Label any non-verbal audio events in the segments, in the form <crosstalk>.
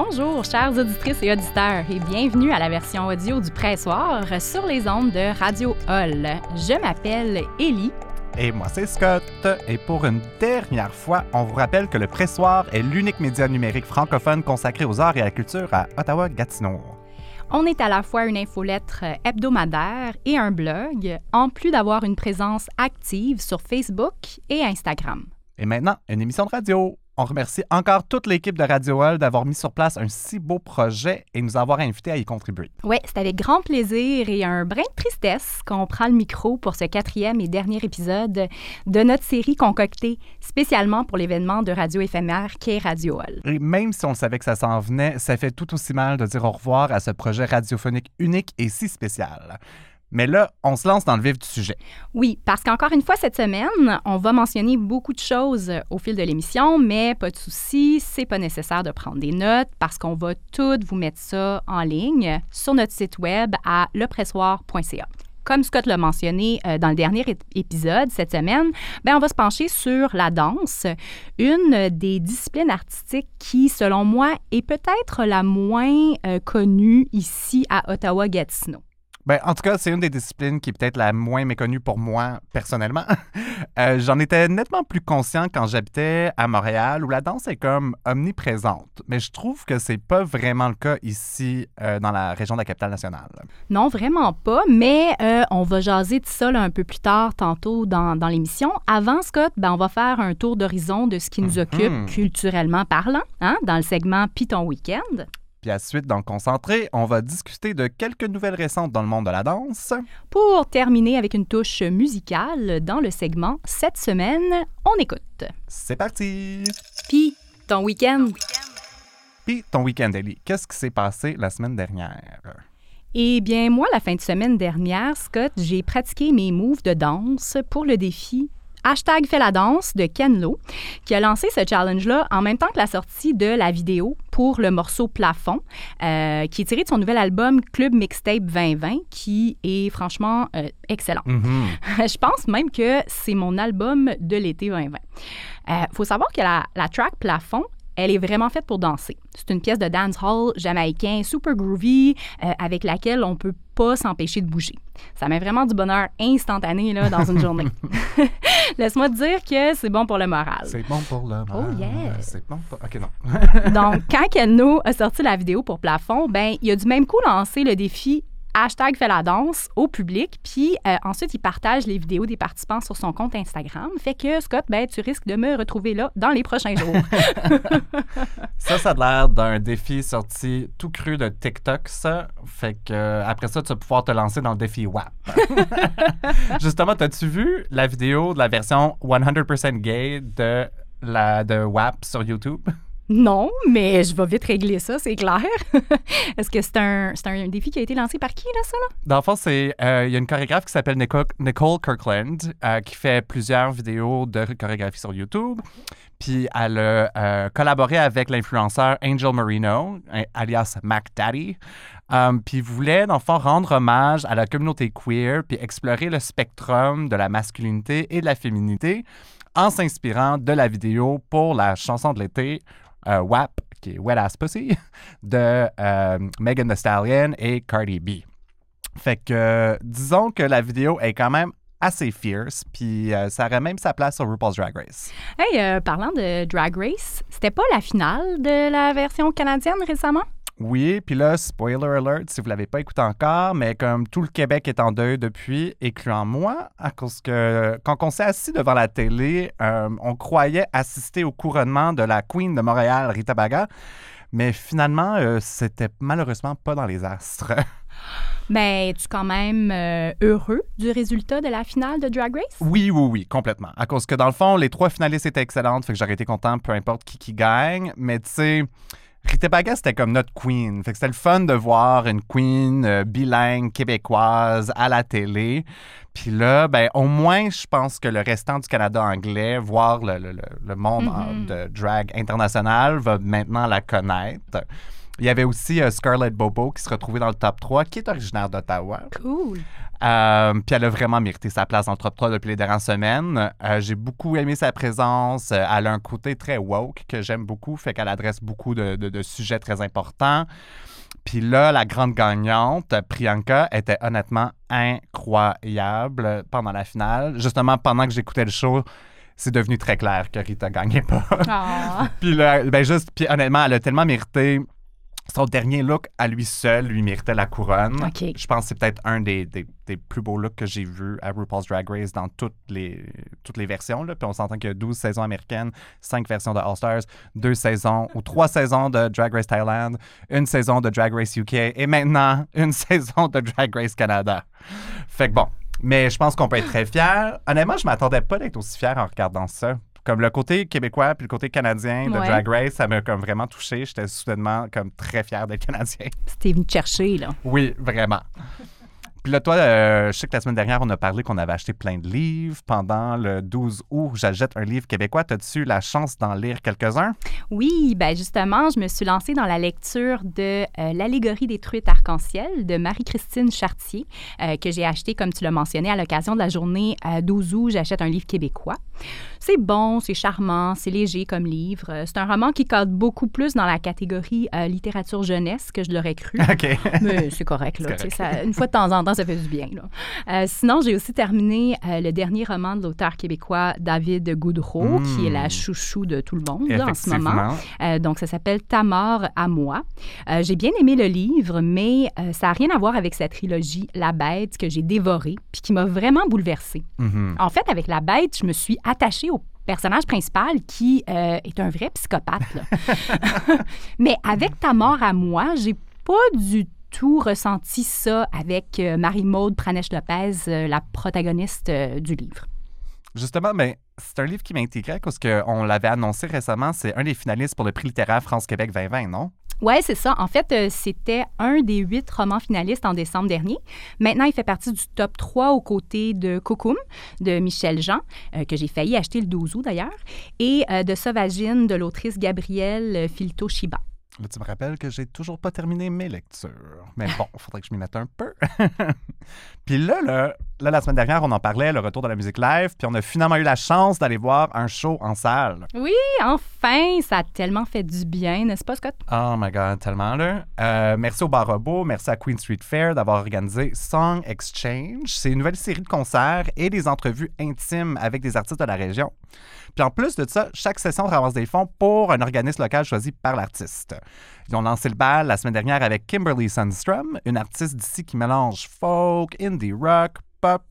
Bonjour, chères auditrices et auditeurs, et bienvenue à la version audio du Pressoir sur les ondes de Radio Hall. Je m'appelle Élie. Et moi, c'est Scott. Et pour une dernière fois, on vous rappelle que le Pressoir est l'unique média numérique francophone consacré aux arts et à la culture à Ottawa-Gatineau. On est à la fois une infolettre hebdomadaire et un blog, en plus d'avoir une présence active sur Facebook et Instagram. Et maintenant, une émission de radio. On remercie encore toute l'équipe de Radio Hall d'avoir mis sur place un si beau projet et nous avoir invités à y contribuer. Oui, c'est avec grand plaisir et un brin de tristesse qu'on prend le micro pour ce quatrième et dernier épisode de notre série concoctée spécialement pour l'événement de radio éphémère qu'est Radio Hall. Et même si on savait que ça s'en venait, ça fait tout aussi mal de dire au revoir à ce projet radiophonique unique et si spécial. Mais là, on se lance dans le vif du sujet. Oui, parce qu'encore une fois cette semaine, on va mentionner beaucoup de choses au fil de l'émission, mais pas de souci, c'est pas nécessaire de prendre des notes parce qu'on va tout vous mettre ça en ligne sur notre site web à lepressoir.ca. Comme Scott l'a mentionné euh, dans le dernier épisode cette semaine, ben on va se pencher sur la danse, une des disciplines artistiques qui, selon moi, est peut-être la moins euh, connue ici à Ottawa-Gatineau. Ben, en tout cas, c'est une des disciplines qui est peut-être la moins méconnue pour moi personnellement. <laughs> Euh, j'en étais nettement plus conscient quand j'habitais à Montréal, où la danse est comme omniprésente. Mais je trouve que c'est pas vraiment le cas ici, euh, dans la région de la capitale nationale. Non, vraiment pas. Mais euh, on va jaser de ça un peu plus tard, tantôt dans, dans l'émission. Avant, Scott, ben, on va faire un tour d'horizon de ce qui nous Mhm. occupe culturellement parlant, hein, dans le segment Python Week-end. Puis à suite, dans le concentré, on va discuter de quelques nouvelles récentes dans le monde de la danse. Pour terminer avec une touche musicale dans le segment Cette semaine, on écoute. C'est parti! Puis, ton week-end. Puis ton week-end, Ellie, qu'est-ce qui s'est passé la semaine dernière? Eh bien, moi, la fin de semaine dernière, Scott, j'ai pratiqué mes moves de danse pour le défi Hashtag fait la danse de Ken Lo, qui a lancé ce challenge-là en même temps que la sortie de la vidéo pour le morceau Plafond, euh, qui est tiré de son nouvel album Club Mixtape 2020, qui est franchement euh, excellent. Mhm. <laughs> Je pense même que c'est mon album de l'été 2020. Il faut savoir que la, la track Plafond, elle est vraiment faite pour danser. C'est une pièce de dancehall jamaïcain super groovy euh, avec laquelle on peut pas s'empêcher de bouger. Ça met vraiment du bonheur instantané là, dans une journée. <laughs> <laughs> Laisse-moi te dire que c'est bon pour le moral. C'est bon pour le Oh, yeah. C'est bon pour... OK, non. Donc, quand Kenno a sorti la vidéo pour Plafond, ben il a du même coup lancé le défi hashtag fait la danse au public, puis euh, ensuite il partage les vidéos des participants sur son compte Instagram. Fait que Scott, ben tu risques de me retrouver là dans les prochains jours. <laughs> Ça, ça a l'air d'un défi sorti tout cru de TikTok, ça. Fait que euh, après ça, tu vas pouvoir te lancer dans le défi WAP. <laughs> Justement, as-tu vu la vidéo de la version 100% gay de, la, de WAP sur YouTube? Non, mais je vais vite régler ça, c'est clair. <laughs> Est-ce que c'est un, un défi qui a été lancé par qui, là, ça? Là? Dans le fond, c'est, euh, il y a une chorégraphe qui s'appelle Nico- Nicole Kirkland euh, qui fait plusieurs vidéos de chorégraphie sur YouTube. Puis elle a euh, collaboré avec l'influenceur Angel Marino, alias Mac Daddy. Um, puis voulait, dans le fond, rendre hommage à la communauté queer puis explorer le spectrum de la masculinité et de la féminité en s'inspirant de la vidéo pour la chanson de l'été WAP, qui est Wet Ass Pussy, <laughs> de euh, Megan Thee Stallion et Cardi B. Fait que, euh, disons que la vidéo est quand même assez fierce, puis euh, ça aurait même sa place sur RuPaul's Drag Race. Hey, euh, parlant de Drag Race, c'était pas la finale de la version canadienne récemment? Oui, puis là, spoiler alert, si vous l'avez pas écouté encore, mais comme tout le Québec est en deuil depuis, incluant moi, à cause que quand on s'est assis devant la télé, euh, on croyait assister au couronnement de la Queen de Montréal, Rita Baga, mais finalement, euh, c'était malheureusement pas dans les astres. <gasps> Mais es-tu quand même euh, heureux du résultat de la finale de Drag Race? Oui, oui, oui, complètement. À cause que dans le fond, les trois finalistes étaient excellentes, fait que j'aurais été content peu importe qui qui gagne. Mais tu sais, Rita Baga, c'était comme notre queen. Fait que c'était le fun de voir une queen euh, bilingue québécoise à la télé. Puis là, ben, au moins, je pense que le restant du Canada anglais, voir le, le- le- monde Mhm. euh, de drag international, va maintenant la connaître. Il y avait aussi euh, Scarlett Bobo qui se retrouvait dans le top 3, qui est originaire d'Ottawa. Cool. Euh, puis elle a vraiment mérité sa place dans le top 3 depuis les dernières semaines. Euh, J'ai beaucoup aimé sa présence. Elle a un côté très woke que j'aime beaucoup, fait qu'elle adresse beaucoup de, de- de sujets très importants. Puis là, la grande gagnante, Priyanka, était honnêtement incroyable pendant la finale. Justement, pendant que j'écoutais le show, c'est devenu très clair que Rita gagnait pas. Ah. <laughs> puis là, ben juste, puis honnêtement, elle a tellement mérité. Son dernier look à lui seul lui méritait la couronne. Je pense que c'est peut-être un des, des- des plus beaux looks que j'ai vu à RuPaul's Drag Race dans toutes les, toutes les versions. Là. Puis on s'entend qu'il y a 12 saisons américaines, 5 versions de All-Stars, 2 saisons ou 3 saisons de Drag Race Thailand, une saison de Drag Race UK et maintenant une <laughs> saison de Drag Race Canada. Fait que bon. Mais je pense qu'on peut être très fier. Honnêtement, je m'attendais pas d'être aussi fier en regardant ça. Comme le côté québécois puis le côté canadien de Ouais. Drag Race, ça m'a comme vraiment touché. J'étais soudainement comme très fier d'être <laughs> canadien. C'était venu te chercher, là. Oui, vraiment. Puis là, toi, euh, je sais que la semaine dernière, on a parlé qu'on avait acheté plein de livres. Pendant le 12 août, j'achète un livre québécois. As-tu eu la chance d'en lire quelques-uns? Oui, ben justement, je me suis lancée dans la lecture de euh, L'allégorie des truites arc-en-ciel de Marie-Christine Chartier, euh, que j'ai acheté, comme tu l'as mentionné, à l'occasion de la journée euh, 12 août. J'achète un livre québécois. C'est bon, c'est charmant, c'est léger comme livre. C'est un roman qui cadre beaucoup plus dans la catégorie littérature jeunesse que je l'aurais cru. <laughs> OK. Mais c'est correct, là. Ça- une fois de temps en temps, ça fait du bien. Là. Euh, sinon, j'ai aussi terminé euh, le dernier roman de l'auteur québécois David Goudreau, Mm. qui est la chouchou de tout le monde là, en ce moment. Euh, donc, ça s'appelle Ta mort à moi. J'ai bien aimé le livre, mais ça n'a rien à voir avec sa trilogie La Bête que j'ai dévorée puis qui m'a vraiment bouleversée. Mhm. En fait, avec La Bête, je me suis attachée au personnage principal qui est un vrai psychopathe. là. <laughs> mais avec Ta mort à moi, j'ai pas du tout ressenti ça avec euh, Marie-Maude Pranesh-Lopez, euh, la protagoniste euh, du livre. Justement, ben, c'est un livre qui m'intégrait parce qu'on l'avait annoncé récemment. C'est un des finalistes pour le prix littéraire France-Québec 2020, non? Ouais, c'est ça. En fait, euh, c'était un des huit romans finalistes en décembre dernier. Maintenant, il fait partie du top 3 aux côtés de Cocoum de Michel Jean, euh, que j'ai failli acheter le 12 août d'ailleurs, et euh, de Sauvagine de l'autrice Gabrielle Filto-Shiba. Tu me rappelles que j'ai toujours pas terminé mes lectures. Mais bon, il faudrait que je m'y mette un peu. <laughs> puis là, là, là, la semaine dernière, on en parlait, le retour de la musique live, puis on a finalement eu la chance d'aller voir un show en salle. Oui, enfin, ça a tellement fait du bien, n'est-ce pas, Scott? Oh my God, tellement là. Euh, merci au Bar Robot, merci à Queen Street Fair d'avoir organisé Song Exchange. C'est une nouvelle série de concerts et des entrevues intimes avec des artistes de la région. Puis en plus de ça, chaque session ramasse des fonds pour un organisme local choisi par l'artiste. Ils ont lancé le bal la semaine dernière avec Kimberly Sundstrom, une artiste d'ici qui mélange folk, indie rock,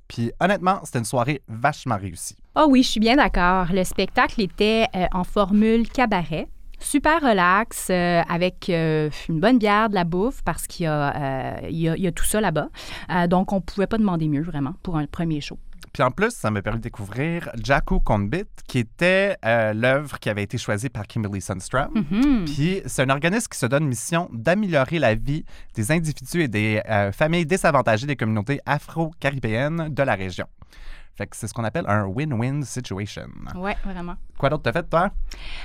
Puis honnêtement, c'était une soirée vachement réussie. Oh oui, je suis bien d'accord. Le spectacle était euh, en formule cabaret. Super relax, euh, avec euh, une bonne bière, de la bouffe, parce qu'il y, a, y, a, tout ça là-bas. Donc, on ne pouvait pas demander mieux, vraiment, pour un premier show. Puis en plus, ça m'a permis de découvrir Jaku Konbit, qui était euh, l'œuvre qui avait été choisie par Kimberly Sundstrom. Mhm. Puis c'est un organisme qui se donne mission d'améliorer la vie des individus et des euh, familles désavantagées des communautés afro-caribéennes de la région. Fait que c'est ce qu'on appelle un win-win situation. Oui, vraiment. Quoi d'autre t'as fait, toi?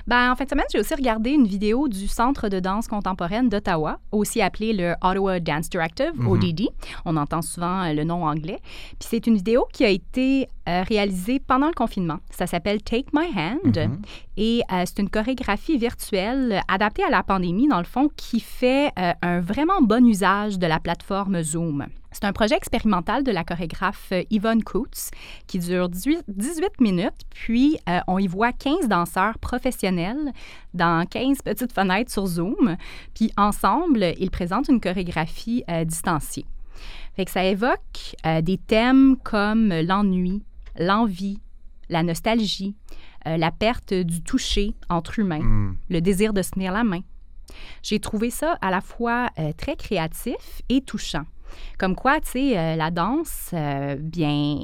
Ben, en fin de semaine, j'ai aussi regardé une vidéo du Centre de danse contemporaine d'Ottawa, aussi appelé le Ottawa Dance Directive, Mhm. ODD. On entend souvent euh, le nom anglais. Puis c'est une vidéo qui a été euh, réalisée pendant le confinement. Ça s'appelle Take My Hand. Mhm. Et euh, c'est une chorégraphie virtuelle euh, adaptée à la pandémie, dans le fond, qui fait euh, un vraiment bon usage de la plateforme Zoom. C'est un projet expérimental de la chorégraphe Yvonne Coates qui dure 18 18 minutes, puis on y voit 15 danseurs professionnels dans 15 petites fenêtres sur Zoom, puis ensemble, ils présentent une chorégraphie distanciée. Fait que ça évoque des thèmes comme l'ennui, l'envie, la nostalgie, euh, la perte du toucher entre humains, Hmm. le désir de se tenir la main. J'ai trouvé ça à la fois euh, très créatif et touchant. Comme quoi, tu sais, euh, la danse, euh, bien,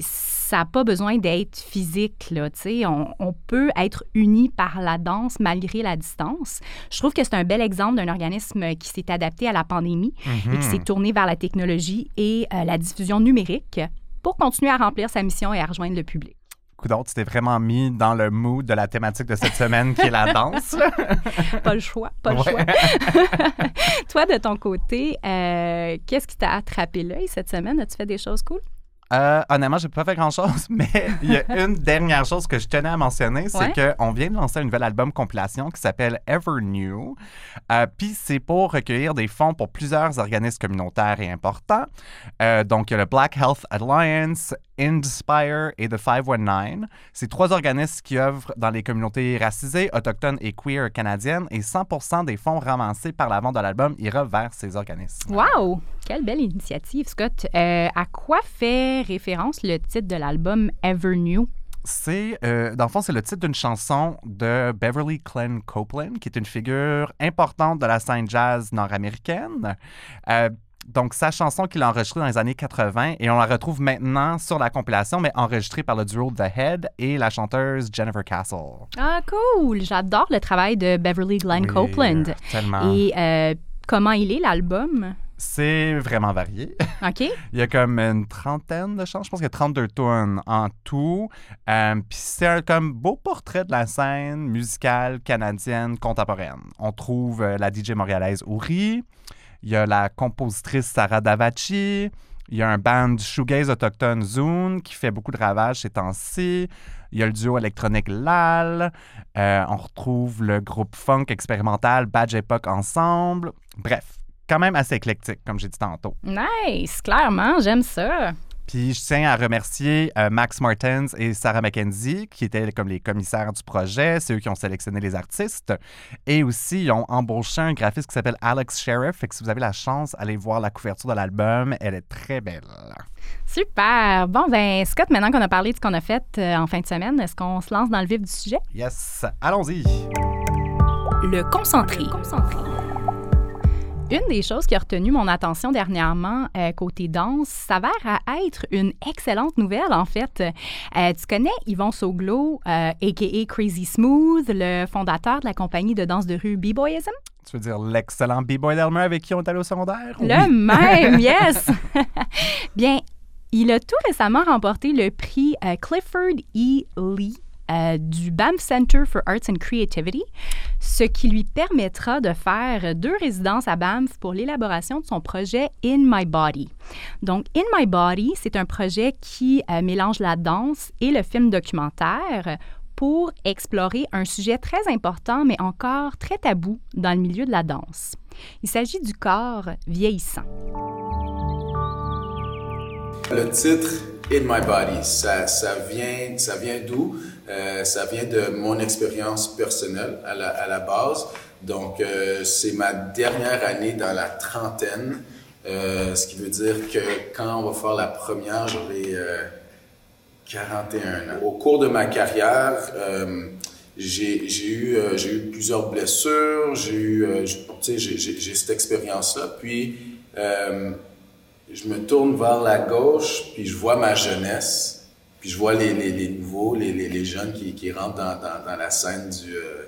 ça n'a pas besoin d'être physique, là, tu sais. On, on peut être unis par la danse malgré la distance. Je trouve que c'est un bel exemple d'un organisme qui s'est adapté à la pandémie et qui s'est Mhm. tourné vers la technologie et euh, la diffusion numérique pour continuer à remplir sa mission et à rejoindre le public. Coudon, tu t'es vraiment mis dans le mood de la thématique de cette semaine qui est la <laughs> danse. pas le choix, pas le Ouais. choix. <laughs> Toi, de ton côté, euh, qu'est-ce qui t'a attrapé l'œil cette semaine? As-tu fait des choses cool? Euh, honnêtement, j'ai pas fait grand-chose, <laughs> mais il y a <laughs> une dernière chose que je tenais à mentionner, c'est Ouais. qu'on vient de lancer un nouvel album compilation qui s'appelle Ever New. Euh, Puis c'est pour recueillir des fonds pour plusieurs organismes communautaires et importants. Euh, donc, il y a le Black Health Alliance, Inspire et The 519. C'est trois organismes qui œuvrent dans les communautés racisées, autochtones et queer canadiennes et 100% des fonds ramassés par la vente de l'album ira vers ces organismes. Wow! Quelle belle initiative, Scott. Euh, à quoi fait référence le titre de l'album Ever New? C'est, euh, dans le fond, c'est le titre d'une chanson de Beverly Glenn Copeland, qui est une figure importante de la scène jazz nord-américaine. Euh, donc, sa chanson qu'il a enregistrée dans les années 80 et on la retrouve maintenant sur la compilation, mais enregistrée par le duo The Head et la chanteuse Jennifer Castle. Ah, cool! J'adore le travail de Beverly Glenn Oui, Copeland. Tellement. Et euh, comment il est, l'album? C'est vraiment varié. <laughs> OK? Il y a comme une trentaine de chansons. Je pense qu'il y a 32 tunes en tout. Euh, Puis c'est un comme beau portrait de la scène musicale canadienne contemporaine. On trouve euh, la DJ montréalaise Ouri. Il y a la compositrice Sarah Davachi. Il y a un band shoegaze autochtone Zune qui fait beaucoup de ravages ces temps-ci. Il y a le duo électronique Lal. Euh, on retrouve le groupe funk expérimental Badge Epoch ensemble. Bref, quand même assez éclectique, comme j'ai dit tantôt. Nice! Clairement, j'aime ça. Puis je tiens à remercier euh, Max Martens et Sarah McKenzie, qui étaient comme les commissaires du projet. C'est eux qui ont sélectionné les artistes. Et aussi, ils ont embauché un graphiste qui s'appelle Alex Sheriff. Fait que si vous avez la chance, allez voir la couverture de l'album. Elle est très belle. Super! Bon, ben, Scott, maintenant qu'on a parlé de ce qu'on a fait euh, en fin de semaine, est-ce qu'on se lance dans le vif du sujet? Yes, allons-y. Le concentré. Une des choses qui a retenu mon attention dernièrement euh, côté danse s'avère à être une excellente nouvelle, en fait. Euh, tu connais Yvon Soglo, euh, a.k.a. Crazy Smooth, le fondateur de la compagnie de danse de rue B-Boyism? Tu veux dire l'excellent B-Boy Delmer avec qui on est allé au secondaire? Le même, <laughs> yes! <laughs> Bien, il a tout récemment remporté le prix euh, Clifford E. Lee euh, du Banff Center for Arts and Creativity, ce qui lui permettra de faire deux résidences à Banff pour l'élaboration de son projet In My Body. Donc, In My Body, c'est un projet qui euh, mélange la danse et le film documentaire pour explorer un sujet très important, mais encore très tabou dans le milieu de la danse. Il s'agit du corps vieillissant. Le titre In My Body, ça vient, ça vient d'où? Euh, ça vient de mon expérience personnelle à la, base. Donc, euh, c'est ma dernière année dans la trentaine, euh, ce qui veut dire que quand on va faire la première, j'aurai euh, 41 ans. Au cours de ma carrière, j'ai eu, plusieurs blessures, j'ai eu, j'ai- j'ai cette expérience-là. Puis, je me tourne vers la gauche, puis je vois ma jeunesse, puis je vois les, les, les nouveaux, les, les, les jeunes qui, qui rentrent dans, dans, dans la scène du, euh,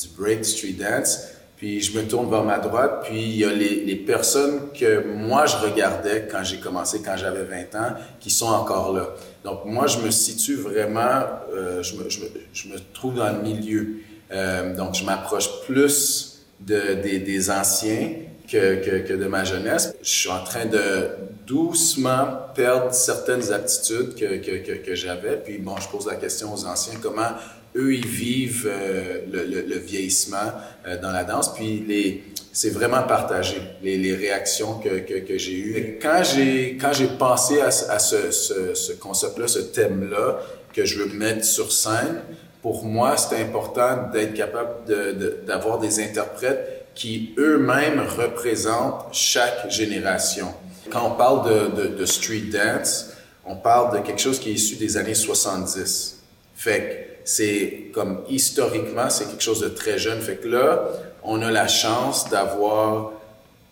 du break, street dance. Puis je me tourne vers ma droite, puis il y a les, les personnes que moi je regardais quand j'ai commencé, quand j'avais 20 ans, qui sont encore là. Donc moi je me situe vraiment, euh, je, me, je, me, je me trouve dans le milieu. Euh, donc je m'approche plus de, des, des anciens que, de ma jeunesse. Je suis en train de doucement perdre certaines aptitudes que, j'avais. Puis bon, je pose la question aux anciens, comment eux, ils vivent euh, le, vieillissement euh, dans la danse. Puis c'est vraiment partagé, les, réactions que, j'ai eues. Quand j'ai, quand j'ai pensé à, ce, ce, ce concept-là, ce thème-là, que je veux mettre sur scène, pour moi, c'est important d'être capable d'avoir des interprètes qui eux-mêmes représentent chaque génération. Quand on parle de, de, street dance, on parle de quelque chose qui est issu des années 70. Fait que c'est comme historiquement, c'est quelque chose de très jeune. Fait que là, on a la chance d'avoir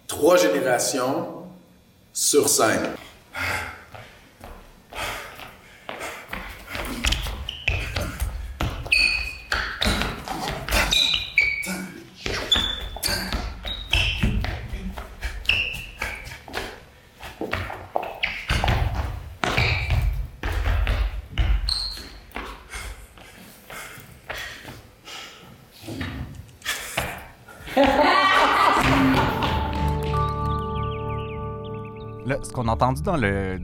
trois générations sur scène. Ce qu'on a entendu dans le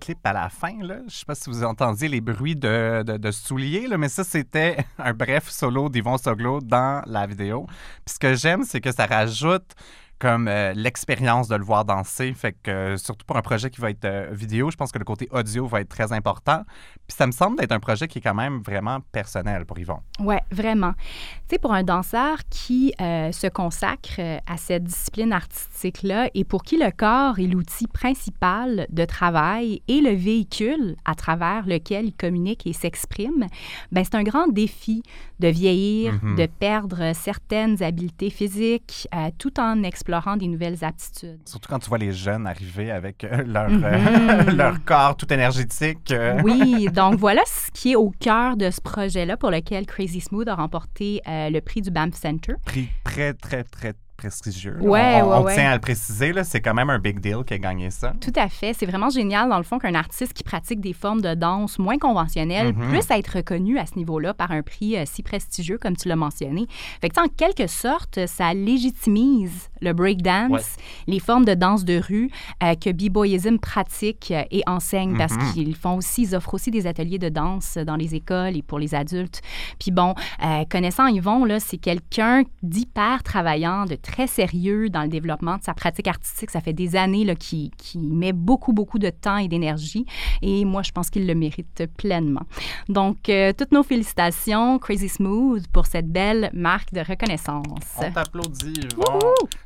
clip à la fin, là, je sais pas si vous entendiez les bruits de, souliers, mais ça, c'était <laughs> un bref solo d'Yvon Soglo dans la vidéo. Puis ce que j'aime, c'est que ça rajoute comme euh, l'expérience de le voir danser. Fait que euh, surtout pour un projet qui va être euh, vidéo, je pense que le côté audio va être très important. Puis ça me semble d'être un projet qui est quand même vraiment personnel pour Yvon. Oui, vraiment. Tu sais, pour un danseur qui se consacre à cette discipline artistique-là et pour qui le corps est l'outil principal de travail et le véhicule à travers lequel il communique et s'exprime, ben c'est un grand défi de vieillir, mm-hmm. de perdre certaines habiletés physiques tout en explorant des nouvelles aptitudes. Surtout quand tu vois les jeunes arriver avec euh, leur, euh, mhm. <laughs> leur corps tout énergétique. Euh. Oui, donc voilà ce qui est au cœur de ce projet-là pour lequel Crazy Smooth a remporté le prix du BAM Center. Prix très, très, très, prestigieux. Ouais, on, ouais, tient à le préciser, c'est quand même un big deal qui a gagné ça. Tout à fait. C'est vraiment génial, dans le fond, qu'un artiste qui pratique des formes de danse moins conventionnelles mm-hmm. puisse être reconnu à ce niveau-là par un prix euh, si prestigieux, comme tu l'as mentionné. Fait que, en quelque sorte, ça légitimise le breakdance, les formes de danse de rue euh, que B-Boyism pratique euh, et enseigne parce mm-hmm. qu'ils font aussi, ils offrent aussi des ateliers de danse dans les écoles et pour les adultes. Puis bon, connaissant Yvon, là, c'est quelqu'un d'hyper travaillant, de très sérieux dans le développement de sa pratique artistique. Ça fait des années qu'il qui met beaucoup, beaucoup de temps et d'énergie. Et moi, je pense qu'il le mérite pleinement. Donc, euh, toutes nos félicitations, Crazy Smooth, pour cette belle marque de reconnaissance. On t'applaudit,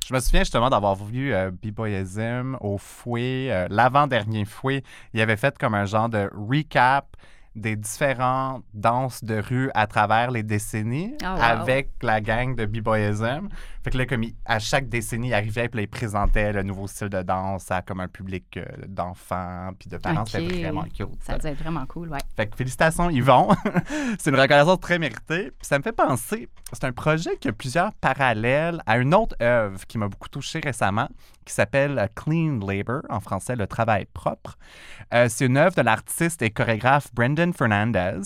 Je me souviens justement d'avoir vu euh, B-Boyism au fouet, euh, l'avant-dernier fouet. Il avait fait comme un genre de recap des différentes danses de rue à travers les décennies ah, avec la gang de B-Boyism. Fait que là, comme à chaque décennie, il arrivait et il présentait le nouveau style de danse à comme un public euh, d'enfants puis de parents. C'était vraiment cool. Ça devait être vraiment cool, ouais. Fait que félicitations, Yvon. <laughs> c'est une reconnaissance très méritée. Puis ça me fait penser, c'est un projet qui a plusieurs parallèles à une autre œuvre qui m'a beaucoup touché récemment, qui s'appelle euh, Clean Labor, en français, le travail propre. Euh, c'est une œuvre de l'artiste et chorégraphe Brendan Fernandez.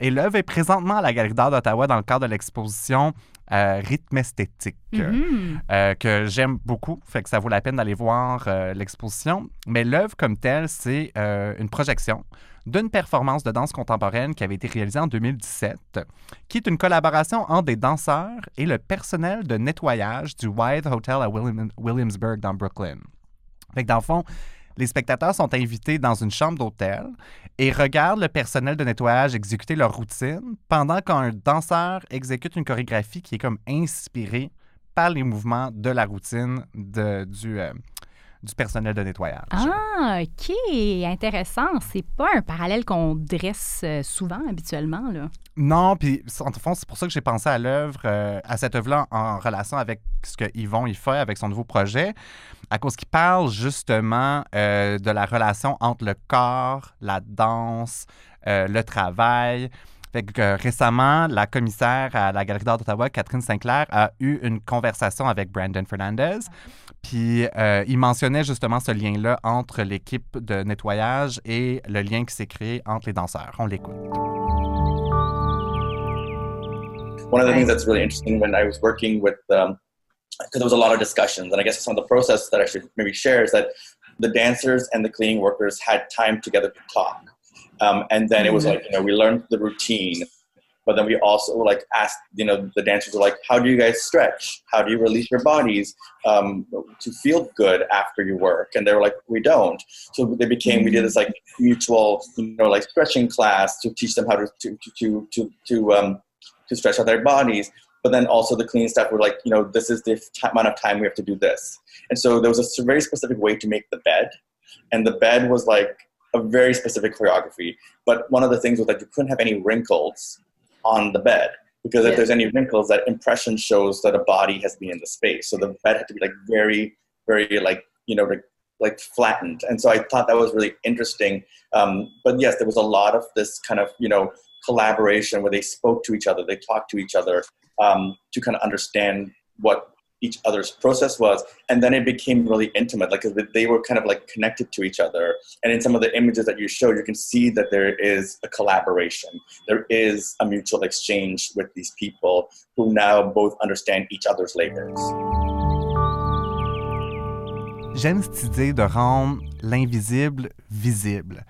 Et l'œuvre est présentement à la Galerie d'art d'Ottawa dans le cadre de l'exposition euh, Rythme esthétique, mm-hmm. euh, que j'aime beaucoup, fait que ça vaut la peine d'aller voir euh, l'exposition. Mais l'œuvre comme telle, c'est une projection d'une performance de danse contemporaine qui avait été réalisée en 2017, qui est une collaboration entre des danseurs et le personnel de nettoyage du Wythe Hotel à Williamsburg dans Brooklyn. Fait que dans le fond, les spectateurs sont invités dans une chambre d'hôtel et regardent le personnel de nettoyage exécuter leur routine pendant qu'un danseur exécute une chorégraphie qui est comme inspirée par les mouvements de la routine de, du, euh, du personnel de nettoyage. Ah, OK. Intéressant. C'est pas un parallèle qu'on dresse euh, souvent habituellement, là. Non, puis en fond, c'est pour ça que j'ai pensé à l'œuvre, euh, à cette œuvre-là en relation avec ce que Yvon y fait avec son nouveau projet, à cause qu'il parle justement euh, de la relation entre le corps, la danse, le travail. Fait que, récemment, la commissaire à la Galerie d'art d'Ottawa, Catherine Sinclair, a eu une conversation avec Brandon Fernandez. Puis euh, il mentionnait justement ce lien-là entre l'équipe de nettoyage et le lien qui s'est créé entre les danseurs. On l'écoute. One of the things that's really interesting when I was working with, because um, there was a lot of discussions, and I guess some of the process that I should maybe share is that the dancers and the cleaning workers had time together to talk. Um, and then it was mm-hmm. like, you know, we learned the routine but then we also like asked you know the dancers were like how do you guys stretch? How do you release your bodies um, to feel good after you work? And they were like we don't. So they became we did this like mutual you know like stretching class to teach them how to to to to to, um, to stretch out their bodies. But then also the cleaning staff were like you know this is the t- amount of time we have to do this. And so there was a very specific way to make the bed. And the bed was like a very specific choreography but one of the things was that you couldn't have any wrinkles on the bed because if there's any wrinkles, that impression shows that a body has been in the space. So the bed had to be like very, very like you know like, like flattened. And so I thought that was really interesting. Um, but yes, there was a lot of this kind of you know collaboration where they spoke to each other, they talked to each other um, to kind of understand what each other's process was and then it became really intimate like they were kind of like connected to each other. And in some of the images that you show you can see that there is a collaboration. There is a mutual exchange with these people who now both understand each other's labors J'aime cette idée de rendre l'invisible visible.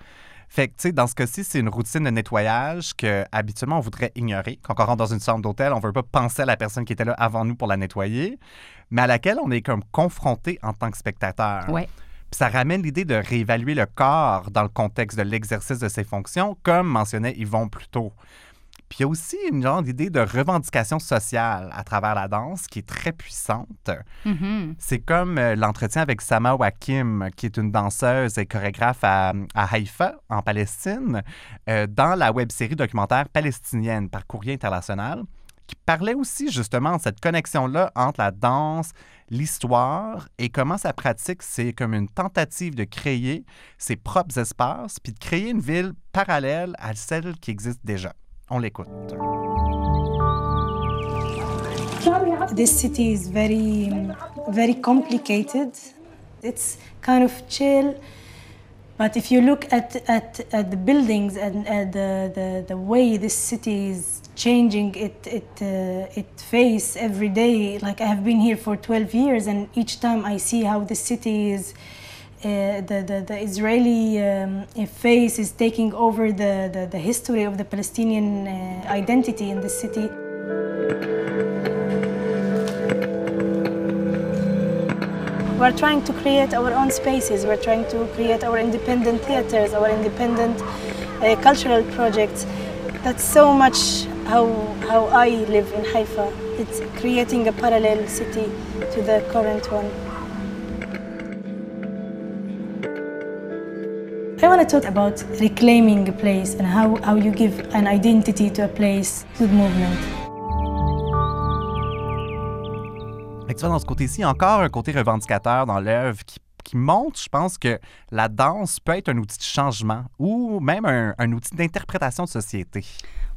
Fait que, tu sais, dans ce cas-ci, c'est une routine de nettoyage que habituellement on voudrait ignorer. Quand on rentre dans une chambre d'hôtel, on ne veut pas penser à la personne qui était là avant nous pour la nettoyer, mais à laquelle on est comme confronté en tant que spectateur. Ouais. Puis ça ramène l'idée de réévaluer le corps dans le contexte de l'exercice de ses fonctions, comme mentionnait Yvon plus tôt. Puis il y a aussi une genre d'idée de revendication sociale à travers la danse qui est très puissante. Mhm. C'est comme euh, l'entretien avec Sama Wakim, qui est une danseuse et chorégraphe à, à Haïfa, en Palestine, euh, dans la web-série documentaire palestinienne par Courrier International, qui parlait aussi justement de cette connexion-là entre la danse, l'histoire et comment sa pratique, c'est comme une tentative de créer ses propres espaces, puis de créer une ville parallèle à celle qui existe déjà. On l'écoute. This city is very, very complicated. It's kind of chill, but if you look at, at, at the buildings and at the, the, the way this city is changing it, it, uh, it face every day, like I have been here for 12 years, and each time I see how the city is uh, the, the, the Israeli um, face is taking over the, the, the history of the Palestinian uh, identity in the city. We're trying to create our own spaces. We're trying to create our independent theaters, our independent uh, cultural projects. That's so much how, how I live in Haifa. It's creating a parallel city to the current one. I want to talk about reclaiming a place and how, how you give an identity to a place with movement. Fait que tu vois, dans ce côté-ci, encore un côté revendicateur dans l'œuvre qui, qui montre, je pense, que la danse peut être un outil de changement ou même un, un outil d'interprétation de société.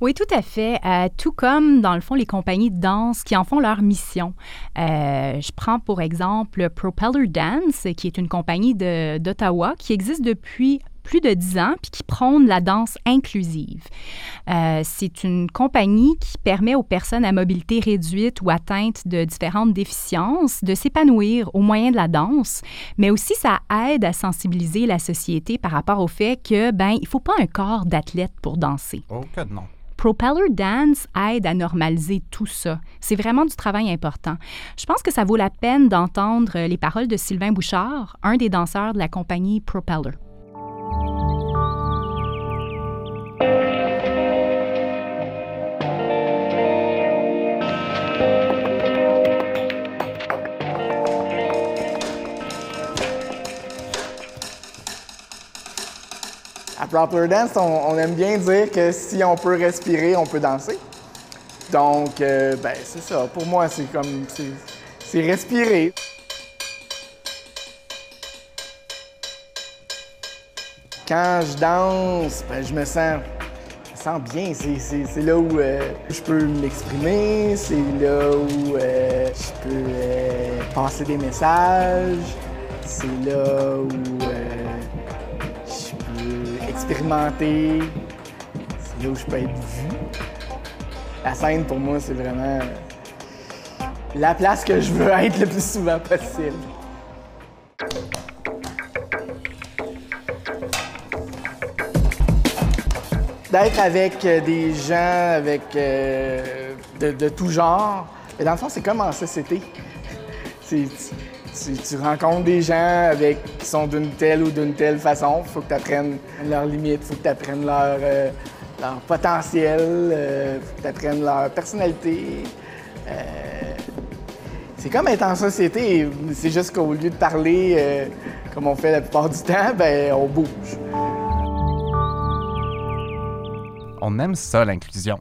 Oui, tout à fait. Euh, tout comme, dans le fond, les compagnies de danse qui en font leur mission. Euh, je prends pour exemple Propeller Dance, qui est une compagnie de- d'Ottawa qui existe depuis plus de 10 ans puis qui prône la danse inclusive. Euh, c'est une compagnie qui permet aux personnes à mobilité réduite ou atteintes de différentes déficiences de s'épanouir au moyen de la danse, mais aussi ça aide à sensibiliser la société par rapport au fait que ben il faut pas un corps d'athlète pour danser. Oh que non. Propeller Dance aide à normaliser tout ça. C'est vraiment du travail important. Je pense que ça vaut la peine d'entendre les paroles de Sylvain Bouchard, un des danseurs de la compagnie Propeller. Proper Dance, on, aime bien dire que si on peut respirer, on peut danser. Donc, euh, ben, c'est ça. Pour moi, c'est comme. c'est- respirer. Quand je danse, ben, je me sens. Sens bien. C'est- là où euh, je peux m'exprimer, c'est là où euh, je peux passer des messages, c'est là où. Expérimenter. C'est là où je peux être vu. La scène, pour moi, c'est vraiment la place que je veux être le plus souvent possible. D'être avec euh, des gens avec euh, de, de tout genre. Et dans le fond, c'est comme en société. <laughs> Tu, tu rencontres des gens avec, qui sont d'une telle ou d'une telle façon. Il faut que tu apprennes leurs limites, il faut que tu apprennes leur, euh, leur potentiel, il faut que tu apprennes leur personnalité. Euh, c'est comme être en société. C'est juste qu'au lieu de parler euh, comme on fait la plupart du temps, <laughs> ben, on bouge. On aime ça, l'inclusion.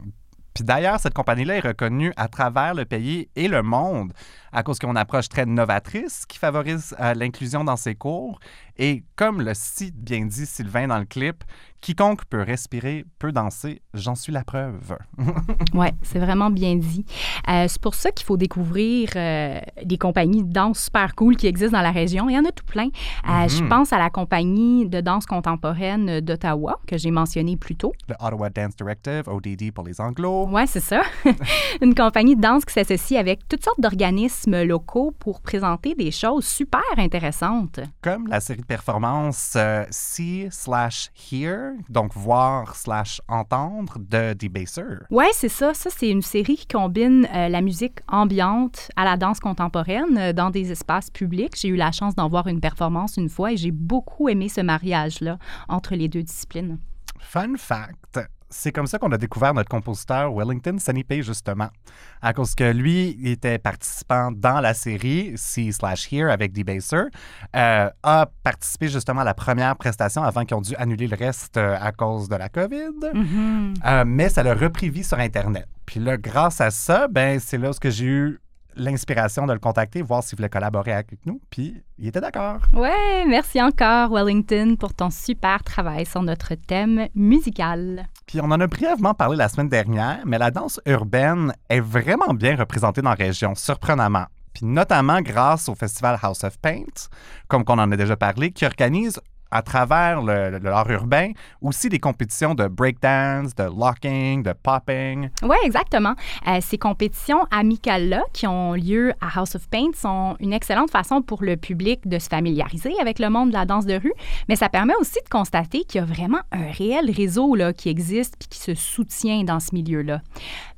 Puis d'ailleurs, cette compagnie-là est reconnue à travers le pays et le monde à cause qu'on approche très novatrice qui favorise euh, l'inclusion dans ses cours. Et comme le si bien dit Sylvain dans le clip, quiconque peut respirer peut danser, j'en suis la preuve. <laughs> oui, c'est vraiment bien dit. Euh, c'est pour ça qu'il faut découvrir euh, des compagnies de danse super cool qui existent dans la région. Il y en a tout plein. Euh, je Mhm. pense à la compagnie de danse contemporaine d'Ottawa que j'ai mentionnée plus tôt. Le Ottawa Dance Directive, ODD pour les anglos. Oui, c'est ça. <laughs> Une compagnie de danse qui s'associe avec toutes sortes d'organismes locaux pour présenter des choses super intéressantes. comme la série de performances See slash Hear, donc voir slash entendre de Debaser. Oui, c'est ça. Ça, c'est une série qui combine euh, la musique ambiante à la danse contemporaine euh, dans des espaces publics. J'ai eu la chance d'en voir une performance une fois et j'ai beaucoup aimé ce mariage-là entre les deux disciplines. Fun fact, c'est comme ça qu'on a découvert notre compositeur Wellington Sanipé, justement. À cause que lui il était participant dans la série See slash Hear avec Debaser, euh, a participé justement à la première prestation avant qu'ils ont dû annuler le reste euh, à cause de la COVID. Mhm. Euh, mais ça l'a repris vie sur Internet. Puis là, grâce à ça, ben, c'est là où j'ai eu l'inspiration de le contacter, voir s'il voulait collaborer avec nous. Puis il était d'accord. Ouais, merci encore, Wellington, pour ton super travail sur notre thème musical. Puis on en a brièvement parlé la semaine dernière, mais la danse urbaine est vraiment bien représentée dans la région, surprenamment. Puis notamment grâce au festival House of Paint, comme qu'on en a déjà parlé, qui organise à travers le, le- l'art urbain aussi des compétitions de breakdance, de locking, de popping. Oui, exactement. Euh, ces compétitions amicales-là qui ont lieu à House of Paint sont une excellente façon pour le public de se familiariser avec le monde de la danse de rue, mais ça permet aussi de constater qu'il y a vraiment un réel réseau là, qui existe puis qui se soutient dans ce milieu-là.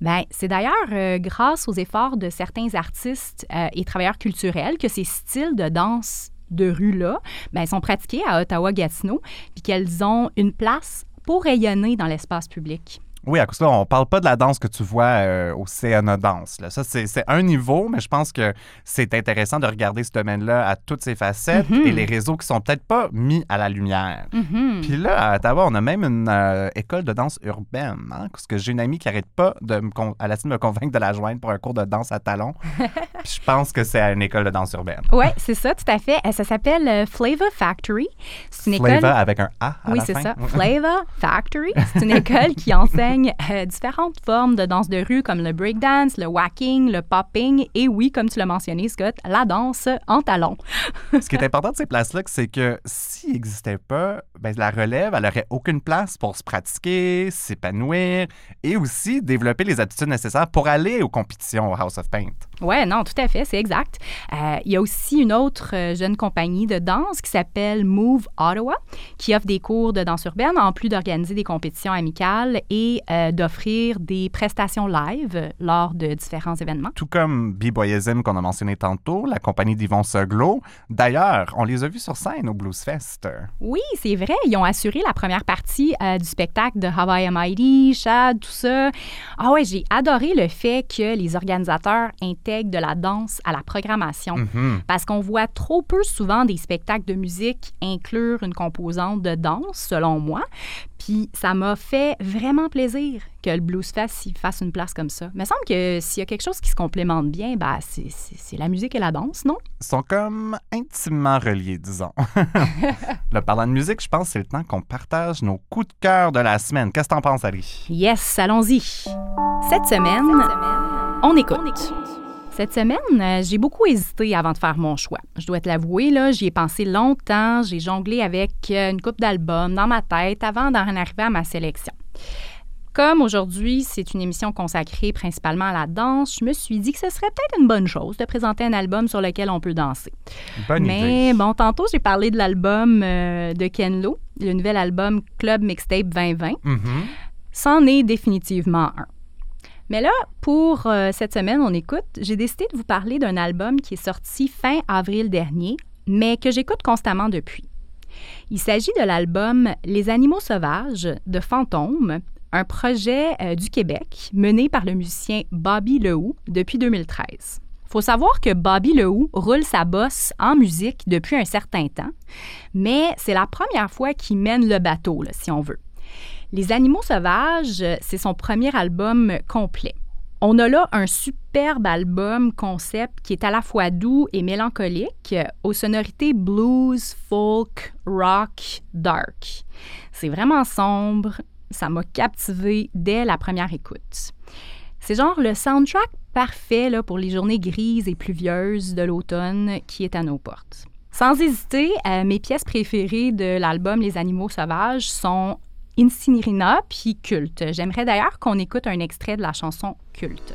Ben, c'est d'ailleurs euh, grâce aux efforts de certains artistes euh, et travailleurs culturels que ces styles de danse de rue-là ben, sont pratiqués à Ottawa-Gatineau puis qu'elles ont une place pour rayonner dans l'espace public. Oui, à cause de là, on parle pas de la danse que tu vois euh, au CNA Danse. là. Ça, c'est un niveau, mais je pense que c'est intéressant de regarder ce domaine-là à toutes ses facettes Mhm. et les réseaux qui sont peut-être pas mis à la lumière. Mhm. Puis là, à Ottawa, on a même une euh, école de danse urbaine. Hein, parce que j'ai une amie qui arrête pas de me, elle essaie de me convaincre de la joindre pour un cours de danse à talons. <laughs> Puis je pense que c'est à une école de danse urbaine. Oui, c'est ça, tout à fait. Euh, Ça s'appelle euh, Flavor Factory. C'est une école. Flava avec un A à Oui, la c'est ça. <laughs> Flavor Factory. C'est une école qui enseigne euh, différentes formes de danse de rue comme le breakdance, le whacking, le popping et oui, comme tu l'as mentionné, Scott, la danse en talons. <laughs> Ce qui est important de ces places-là, c'est que s'il n'existait pas, ben, la relève, elle n'aurait aucune place pour se pratiquer, s'épanouir et aussi développer les attitudes nécessaires pour aller aux compétitions au House of Paint. Ouais, non, tout à fait, c'est exact. Euh, il y a aussi une autre euh, jeune compagnie de danse qui s'appelle Move Ottawa, qui offre des cours de danse urbaine en plus d'organiser des compétitions amicales et euh, d'offrir des prestations live lors de différents événements. Tout comme B-Boyism qu'on a mentionné tantôt, la compagnie d'Yvon Seglo. D'ailleurs, on les a vus sur scène au Blues Fest. Oui, c'est vrai, ils ont assuré la première partie euh, du spectacle de Hawaii Mighty, Shad, tout ça. Ah ouais, j'ai adoré le fait que les organisateurs intègrent de la danse à la programmation. Mhm. Parce qu'on voit trop peu souvent des spectacles de musique inclure une composante de danse, selon moi. Puis ça m'a fait vraiment plaisir que le Blues y fasse une place comme ça. Il me semble que s'il y a quelque chose qui se complémente bien, ben, c'est- la musique et la danse, non? Ils sont comme intimement reliés, disons. <laughs> Là, parlant de musique, je pense que c'est le temps qu'on partage nos coups de cœur de la semaine. Qu'est-ce que t'en penses, Ali? Yes, allons-y. Cette semaine, on écoute. Cette semaine, euh, j'ai beaucoup hésité avant de faire mon choix. Je dois te l'avouer, là, j'y ai pensé longtemps, j'ai jonglé avec euh, une coupe d'albums dans ma tête avant d'en arriver à ma sélection. Comme aujourd'hui, c'est une émission consacrée principalement à la danse, je me suis dit que ce serait peut-être une bonne chose de présenter un album sur lequel on peut danser. Bonne Mais idée. bon, tantôt, j'ai parlé de l'album euh, de Ken Lo, le nouvel album Club Mixtape 2020 Mhm. c'en est définitivement un. Mais là, pour euh, cette semaine, on écoute, j'ai décidé de vous parler d'un album qui est sorti fin avril dernier, mais que j'écoute constamment depuis. Il s'agit de l'album Les animaux sauvages de Fantôme, un projet euh, du Québec mené par le musicien Bobby Lehoux depuis 2013. Faut savoir que Bobby Lehoux roule sa bosse en musique depuis un certain temps, mais c'est la première fois qu'il mène le bateau, si on veut. Les Animaux sauvages, euh, c'est son premier album complet. On a là un superbe album concept qui est à la fois doux et mélancolique, aux sonorités blues, folk, rock, dark. C'est vraiment sombre, ça m'a captivé dès la première écoute. C'est genre le soundtrack parfait là, pour les journées grises et pluvieuses de l'automne qui est à nos portes. Sans hésiter, euh, mes pièces préférées de l'album Les animaux sauvages sont Incinirina puis Culte. J'aimerais d'ailleurs qu'on écoute un extrait de la chanson Culte.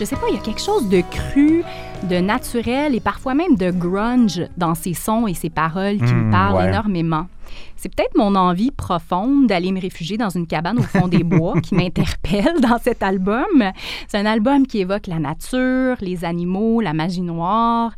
Je sais pas, il y a quelque chose de cru, de naturel et parfois même de grunge dans ses sons et ses paroles qui me Mm, parlent ouais. énormément. C'est peut-être mon envie profonde d'aller me réfugier dans une cabane au fond des bois qui <laughs> m'interpelle dans cet album. C'est un album qui évoque la nature, les animaux, la magie noire.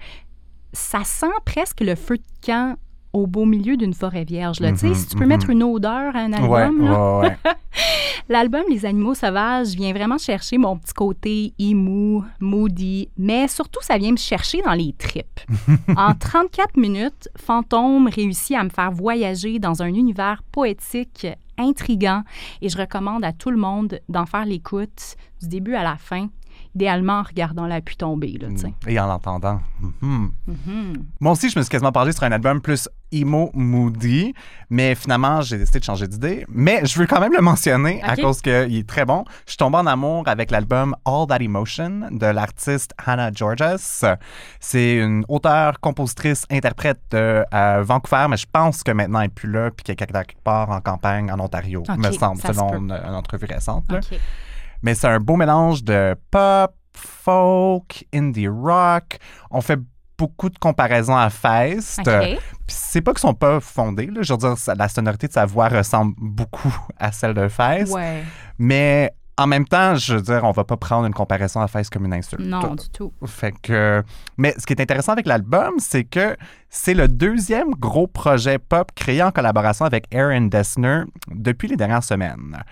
Ça sent presque le feu de camp au beau milieu d'une forêt vierge. Là. Tu sais, Mhm, si tu peux mhm. mettre une odeur à un album, ouais, là, ouais, ouais. <laughs> L'album Les Animaux Sauvages vient vraiment chercher mon petit côté emo, moody, mais surtout, ça vient me chercher dans les tripes. <laughs> en 34 minutes, Fantôme réussit à me faire voyager dans un univers poétique intrigant et je recommande à tout le monde d'en faire l'écoute du début à la fin, idéalement en regardant la pluie tomber. Là, sais. Et en l'entendant. Mhm. Mhm. Moi aussi, je me suis quasiment parlé sur un album plus emo moody, mais finalement, j'ai décidé de changer d'idée. Mais je veux quand même le mentionner à cause qu'il est très bon. Je suis tombé en amour avec l'album All That Emotion de l'artiste Hannah Georges. C'est une auteure, compositrice, interprète de euh, Vancouver, mais je pense que maintenant elle n'est plus là puis qu'elle est quelque part en campagne en Ontario, me semble, se selon une, une entrevue récente. Mais c'est un beau mélange de pop, folk, indie rock. On fait beaucoup de comparaisons à Feist. OK. Puis c'est pas qu'ils sont pas fondés. Là. Je veux dire, la sonorité de sa voix ressemble beaucoup à celle de Feist. Ouais. Mais en même temps, je veux dire, on va pas prendre une comparaison à Feist comme une insulte. Non, du tout. Fait que. Mais ce qui est intéressant avec l'album, c'est que c'est le deuxième gros projet pop créé en collaboration avec Aaron Dessner depuis les dernières semaines.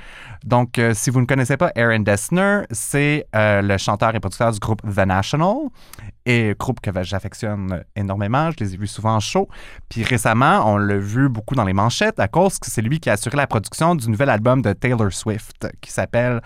Donc, euh, si vous ne connaissez pas Aaron Dessner, c'est euh, le chanteur et producteur du groupe The National, et groupe que j'affectionne énormément. Je les ai vus souvent en show. Puis récemment, on l'a vu beaucoup dans les manchettes à cause que c'est lui qui a assuré la production du nouvel album de Taylor Swift qui s'appelle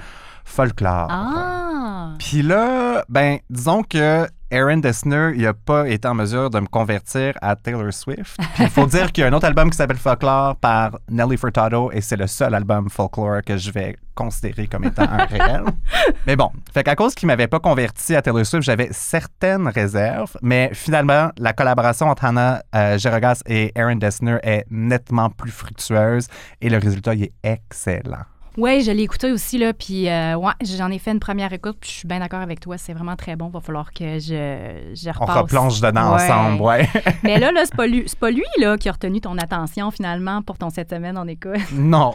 Folklore. Ah! Puis là, ben, disons que Aaron Dessner, il a pas été en mesure de me convertir à Taylor Swift. Il faut dire qu'il y a un autre album qui s'appelle Folklore par Nelly Furtado et c'est le seul album folklore que je vais considérer comme étant un réel. <laughs> Mais bon, fait qu'à cause qu'il m'avait pas converti à Taylor Swift, j'avais certaines réserves, mais finalement, la collaboration entre Hannah euh, Gerogas et Aaron Dessner est nettement plus fructueuse et le résultat, il est excellent. Oui, je l'ai écouté aussi, là, puis euh, ouais, j'en ai fait une première écoute, puis je suis bien d'accord avec toi, c'est vraiment très bon, va falloir que je, je On repasse. replonge dedans Ouais. ensemble, ouais. <laughs> Mais là, là c'est pas, lui, pas lui là, qui a retenu ton attention, finalement, pour ton cette semaine en écoute. <laughs> Non.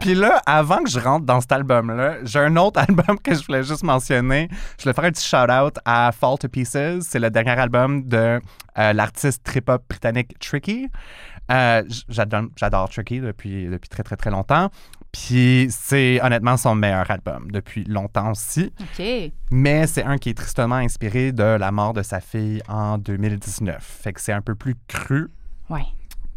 Puis là, avant que je rentre dans cet album-là, j'ai un autre <laughs> album que je voulais juste mentionner. Je voulais faire un petit shout-out à Fall to Pieces. C'est le dernier album de euh, l'artiste trip-hop britannique Tricky. Euh, j'adore Tricky depuis, depuis très, très, très longtemps. Puis c'est honnêtement son meilleur album depuis longtemps aussi. OK. Mais c'est un qui est tristement inspiré de la mort de sa fille en 2019. Fait que c'est un peu plus cru. Ouais.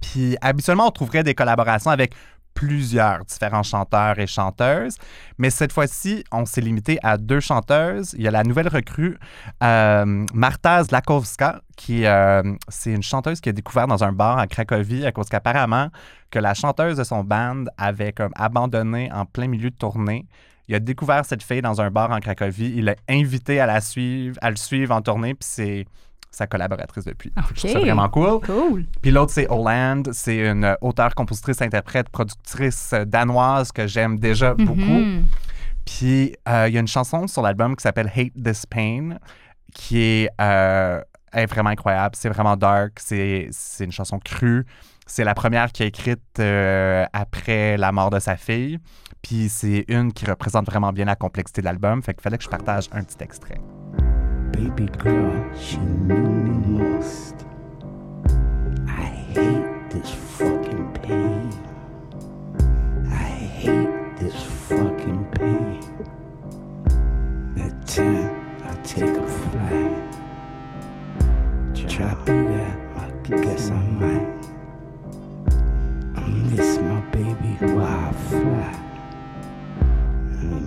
Puis habituellement, on trouverait des collaborations avec plusieurs différents chanteurs et chanteuses. Mais cette fois-ci, on s'est limité à deux chanteuses. Il y a la nouvelle recrue, euh, Marta Zlakowska, qui euh, c'est une chanteuse qui a découvert dans un bar à Cracovie à cause qu'apparemment que la chanteuse de son band avait comme abandonné en plein milieu de tournée. Il a découvert cette fille dans un bar en Cracovie. Il l'a invité à la suivre, à le suivre en tournée, puis c'est sa collaboratrice depuis. OK. Je trouve ça vraiment cool. Cool. Puis l'autre, c'est Holland. C'est une auteure, compositrice, interprète, productrice danoise que j'aime déjà beaucoup. Mhm. Puis euh, il y a une chanson sur l'album qui s'appelle Hate This Pain qui est, euh, est vraiment incroyable. C'est vraiment dark. C'est c'est une chanson crue. C'est la première qui est écrite euh, après la mort de sa fille. Puis c'est une qui représente vraiment bien la complexité de l'album. Fait qu'il fallait que je partage un petit extrait. Baby girl, she knew me most. I hate this fucking pain. I hate this fucking pain. That time I take a flight. Try be there, I guess I might. I miss my baby while I fly.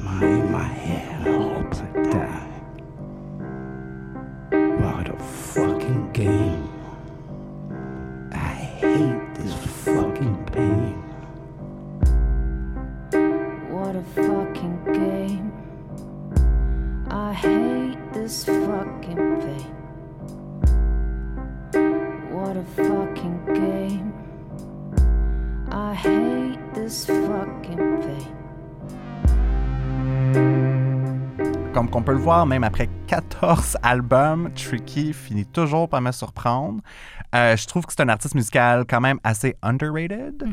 My, my head, I hope I hate this fucking pain. What a fucking game. I hate this fucking pain. Comme qu'on peut le voir, même après 14 <laughs> albums, Tricky finit toujours par me surprendre. Euh, je trouve que c'est un artiste musical quand même assez underrated.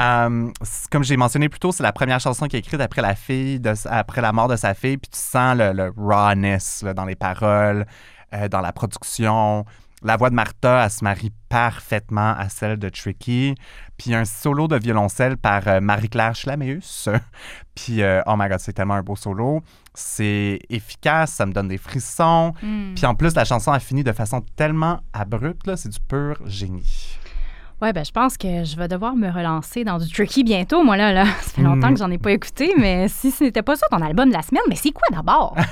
Euh, c'est- comme j'ai mentionné plus tôt, c'est la première chanson qui est écrite après la fille, de, après la mort de sa fille, puis tu sens le, le rawness là, dans les paroles, euh, dans la production. La voix de Martha, elle se marie parfaitement à celle de Tricky. Puis un solo de violoncelle par Marie-Claire Schlameus. <laughs> Puis, oh my god, c'est tellement un beau solo. C'est efficace, ça me donne des frissons. Mm. Puis en plus, la chanson a fini de façon tellement abrupte, c'est du pur génie. Ouais, ben je pense que je vais devoir me relancer dans du tricky bientôt, moi là. là. <laughs> Ça fait longtemps Mm. que j'en ai pas écouté, mais si ce n'était pas ça ton album de la semaine, mais c'est quoi d'abord? <laughs>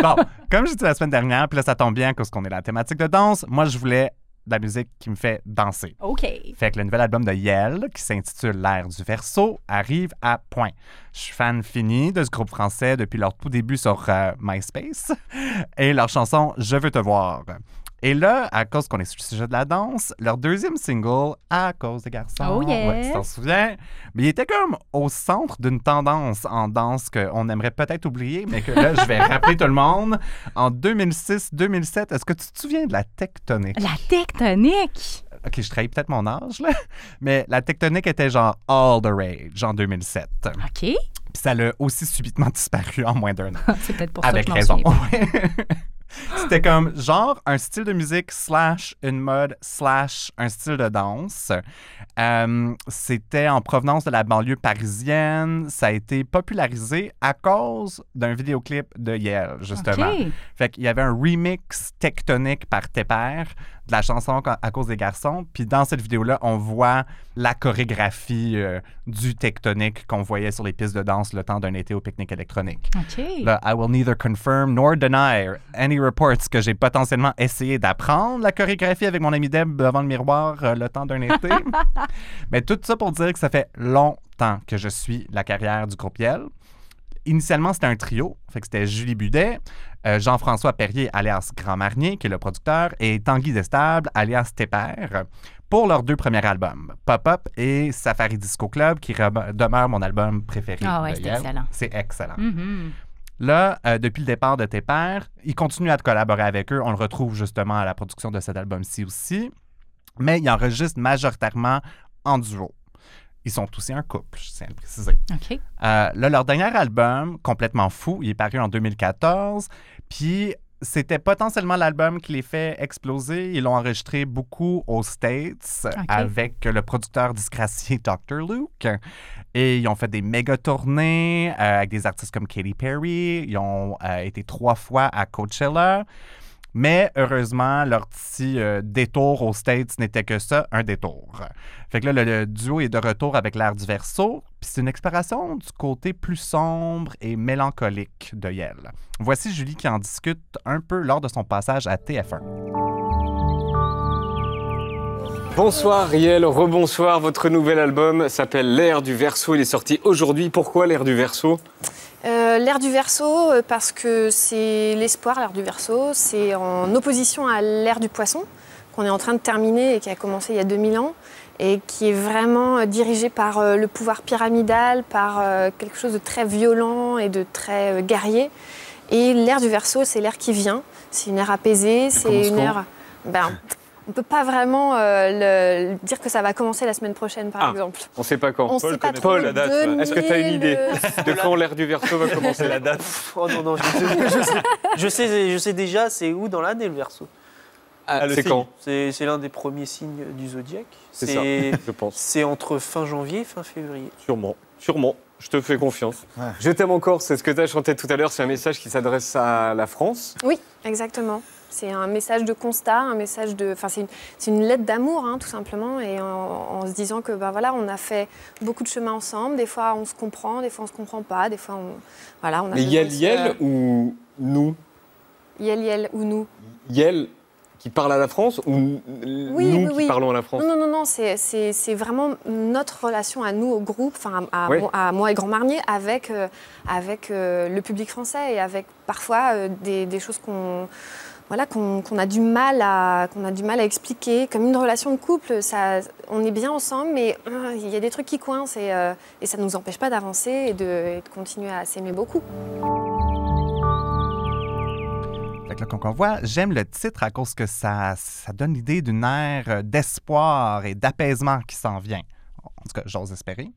Bon, comme j'ai dit la semaine dernière, puis là, ça tombe bien parce qu'on est la thématique de danse, moi, je voulais de la musique qui me fait danser. OK. Fait que le nouvel album de Yel, qui s'intitule L'ère du verso, arrive à point. Je suis fan fini de ce groupe français depuis leur tout début sur euh, MySpace et leur chanson Je veux te voir. Et là, à cause qu'on est sur le sujet de la danse, leur deuxième single, À cause des garçons, Oh yeah! ouais, tu t'en souviens, mais il était comme au centre d'une tendance en danse qu'on aimerait peut-être oublier, mais que là, je vais <laughs> rappeler tout le monde. En 2006-2007, est-ce que tu te souviens de la tectonique? La tectonique! OK, je trahis peut-être mon âge, là, mais la tectonique était genre all the rage en 2007. OK. Puis ça l'a aussi subitement disparu en moins d'un an. <laughs> c'est peut-être pour ça que je raison. <laughs> C'était comme genre un style de musique slash une mode slash un style de danse. Euh, C'était en provenance de la banlieue parisienne. Ça a été popularisé à cause d'un vidéoclip de Yale, justement. OK. Fait qu'il y avait un remix tectonique par tes pères de la chanson à cause des garçons. Puis dans cette vidéo-là, on voit la chorégraphie euh, du tectonique qu'on voyait sur les pistes de danse le temps d'un été au pique-nique électronique. OK. Là, I will neither confirm nor deny any reports que j'ai potentiellement essayé d'apprendre la chorégraphie avec mon ami Deb devant le miroir euh, le temps d'un été. <laughs> Mais tout ça pour dire que ça fait longtemps que je suis la carrière du groupe Yel. Initialement, c'était un trio. Fait que c'était Julie Budet, euh, Jean-François Perrier, alias Grand Marnier, qui est le producteur, et Tanguy Destable, alias Tépère, pour leurs deux premiers albums, Pop-Up et Safari Disco Club, qui re- demeure mon album préféré. Ah ouais, c'est excellent. C'est excellent. Mhm. Là, euh, depuis le départ de tes pères, ils continuent à te collaborer avec eux. On le retrouve justement à la production de cet album-ci aussi. Mais ils enregistrent majoritairement en duo. Ils sont aussi un couple, je tiens à le préciser. OK. Euh, là, leur dernier album, complètement fou, il est paru en 2014. Puis c'était potentiellement l'album qui les fait exploser. Ils l'ont enregistré beaucoup aux States avec le producteur disgracié Dr. Luke. Et ils ont fait des méga tournées euh, avec des artistes comme Katy Perry. Ils ont euh, été trois fois à Coachella. Mais heureusement, leur petit euh, détour aux States n'était que ça, un détour. Fait que là, le, duo est de retour avec l'air du verso, puis c'est une exploration du côté plus sombre et mélancolique de Yel. Voici Julie qui en discute un peu lors de son passage à TF1. Bonsoir Riel, rebonsoir. Votre nouvel album s'appelle L'air du verso. Il est sorti aujourd'hui. Pourquoi l'air du verso? Euh, l'air du verso, euh, parce que c'est l'espoir, l'air du verso. C'est en opposition à l'air du poisson, qu'on est en train de terminer et qui a commencé il y a 2000 ans, et qui est vraiment euh, dirigé par le pouvoir pyramidal, par quelque chose de très violent et de très guerrier. Et l'air du verso, c'est l'air qui vient. C'est une ère apaisée, c'est une ère. Ben, on peut pas vraiment euh, le- dire que ça va commencer la semaine prochaine, par Ah. exemple. On sait pas quand. On sait pas. Paul, est-ce que tu as une idée 2000, <laughs> de quand l'air du verso va commencer la date Oh non, non, je, je sais, je, sais, je sais déjà c'est où dans l'année le verso? Ah, le C'est quand? C'est c'est l'un des premiers signes du zodiaque. C'est ça, je pense. C'est entre fin janvier et fin février. Sûrement, sûrement. Je te fais confiance. Je t'aime encore, c'est ce que tu as chanté tout à l'heure. C'est un message qui s'adresse à la France. Oui, exactement. C'est un message de constat, un message de. Enfin, c'est une, lettre d'amour, hein, tout simplement, et en, en se disant que, ben voilà, on a fait beaucoup de chemin ensemble. Des fois, on se comprend, des fois, on se comprend pas. Des fois, on. Voilà, on a. Mais Yel Yel ou nous? Yel, Yel ou nous. Yel qui parle à la France ou Oui, nous oui, qui oui. parlons à la France? Non, non, non, non, c'est- c'est c'est vraiment notre relation à nous, au groupe, enfin à, moi- à moi et Grand Marnier, avec, euh, avec euh, le public français et avec parfois euh, des, des choses qu'on voilà, qu'on qu'on a, du mal à- qu'on a du mal à expliquer. Comme une relation de couple, ça, on est bien ensemble, mais euh, il y a des trucs qui coincent et, euh, ça ne nous empêche pas d'avancer et de, continuer à s'aimer beaucoup. Fait que là, comme on voit, j'aime le titre à cause que ça, ça donne l'idée d'une ère d'espoir et d'apaisement qui s'en vient. En tout cas, j'ose espérer.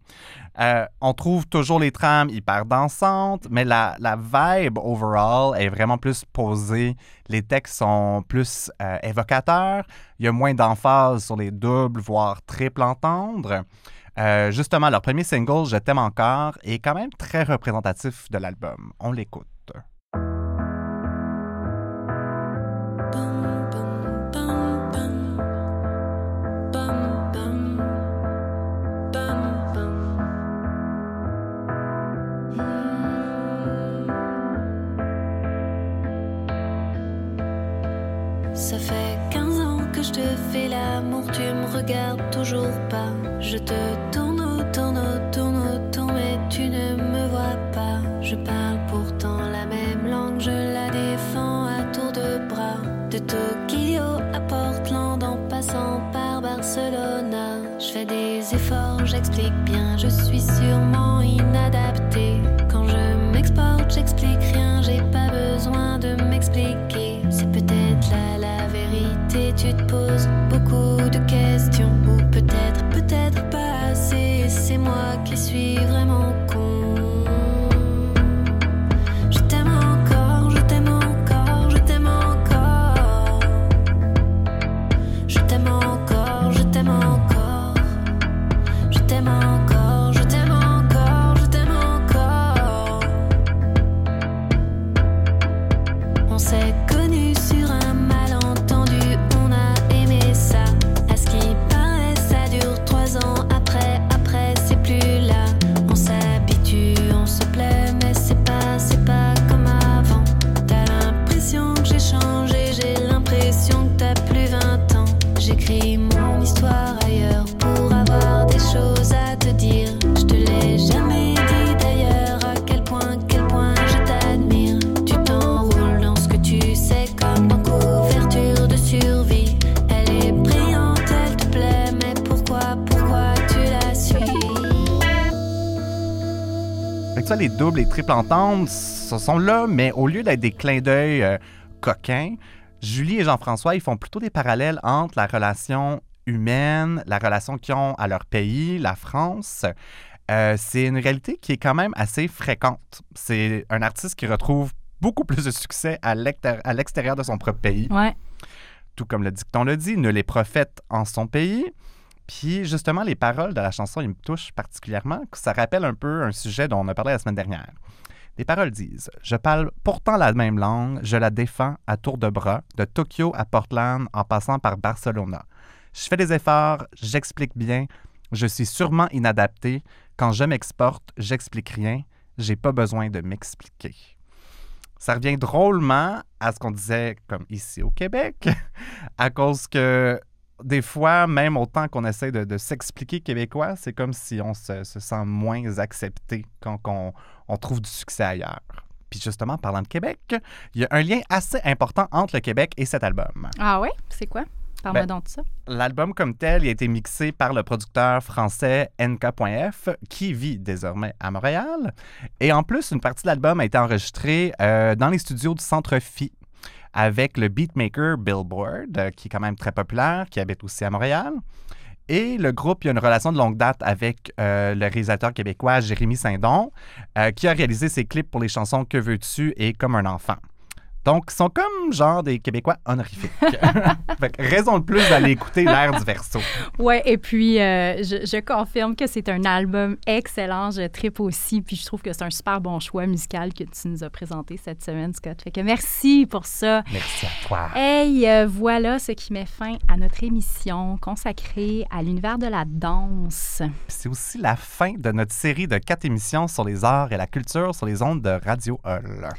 Euh, on trouve toujours les trames hyper dansantes, mais la, vibe overall est vraiment plus posée. Les textes sont plus euh, évocateurs. Il y a moins d'emphase sur les doubles, voire triples entendre. Euh, justement, leur premier single, Je t'aime encore, est quand même très représentatif de l'album. On l'écoute. Tu me regardes toujours pas. Je te tourne autour, Fait que ça, les doubles et triples ententes, ce sont là, mais au lieu d'être des clins d'œil euh, coquins, Julie et Jean-François, ils font plutôt des parallèles entre la relation humaine, la relation qu'ils ont à leur pays, la France. Euh, c'est une réalité qui est quand même assez fréquente. C'est un artiste qui retrouve beaucoup plus de succès à l'extér- à l'extérieur de son propre pays. Ouais. Tout comme le dicton le dit, nul est prophète en son pays. Puis justement, les paroles de la chanson, ils me touchent particulièrement. Ça rappelle un peu un sujet dont on a parlé la semaine dernière. Les paroles disent Je parle pourtant la même langue, je la défends à tour de bras, de Tokyo à Portland en passant par Barcelona. Je fais des efforts, j'explique bien, je suis sûrement inadapté. Quand je m'exporte, j'explique rien, j'ai pas besoin de m'expliquer. Ça revient drôlement à ce qu'on disait comme ici au Québec, <laughs> à cause que des fois, même autant qu'on essaie de, de s'expliquer québécois, c'est comme si on se, se sent moins accepté quand on, on trouve du succès ailleurs. Puis justement, parlant de Québec, il y a un lien assez important entre le Québec et cet album. Ah ouais? C'est quoi? Parle-moi Ben, donc de ça. L'album comme tel il a été mixé par le producteur français NK.F qui vit désormais à Montréal. Et en plus, une partie de l'album a été enregistrée euh, dans les studios du Centre Phi avec le beatmaker Billboard, euh, qui est quand même très populaire, qui habite aussi à Montréal. Et le groupe il y a une relation de longue date avec euh, le réalisateur québécois Jérémy Saint-Don, euh, qui a réalisé ses clips pour les chansons Que veux-tu et Comme un enfant. Donc, ils sont comme genre des Québécois honorifiques. <laughs> fait que raison de plus d'aller écouter l'air du verso. Ouais, et puis euh, je, je confirme que c'est un album excellent. Je tripe aussi, puis je trouve que c'est un super bon choix musical que tu nous as présenté cette semaine, Scott. Fait que merci pour ça. Merci à toi. Hey, euh, voilà ce qui met fin à notre émission consacrée à l'univers de la danse. C'est aussi la fin de notre série de quatre émissions sur les arts et la culture sur les ondes de Radio Hall.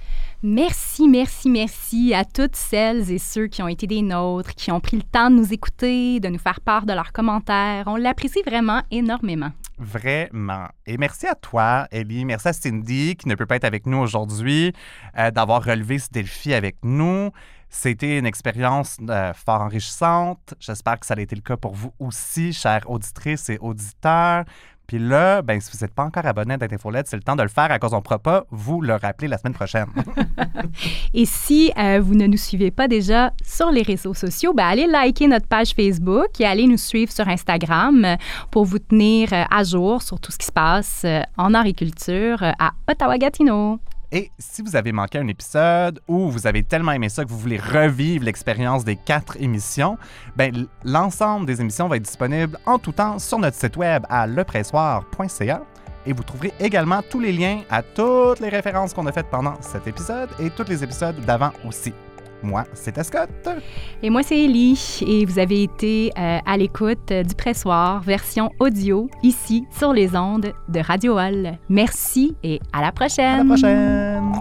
Merci, merci, merci à toutes celles et ceux qui ont été des nôtres, qui ont pris le temps de nous écouter, de nous faire part de leurs commentaires. On l'apprécie vraiment énormément. Vraiment. Et merci à toi, Ellie. Merci à Cindy, qui ne peut pas être avec nous aujourd'hui, euh, d'avoir relevé ce défi avec nous. C'était une expérience euh, fort enrichissante. J'espère que ça a été le cas pour vous aussi, chères auditrices et auditeurs. Puis là, ben, si vous n'êtes pas encore abonné à Date Infolette, c'est le temps de le faire à cause on ne pourra pas vous le rappeler la semaine prochaine. <laughs> Et si euh, vous ne nous suivez pas déjà sur les réseaux sociaux, ben, allez liker notre page Facebook et allez nous suivre sur Instagram euh, pour vous tenir euh, à jour sur tout ce qui se passe en agriculture à Ottawa-Gatineau. Et si vous avez manqué un épisode ou vous avez tellement aimé ça que vous voulez revivre l'expérience des quatre émissions, ben, l'ensemble des émissions va être disponible en tout temps sur notre site web à lepressoir.ca. Et vous trouverez également tous les liens à toutes les références qu'on a faites pendant cet épisode et tous les épisodes d'avant aussi. Moi, c'était Scott. Et moi, c'est Ellie et vous avez été euh, à l'écoute euh, du pressoir version audio ici sur les ondes de Radio Hall. Merci et à la prochaine. À la prochaine.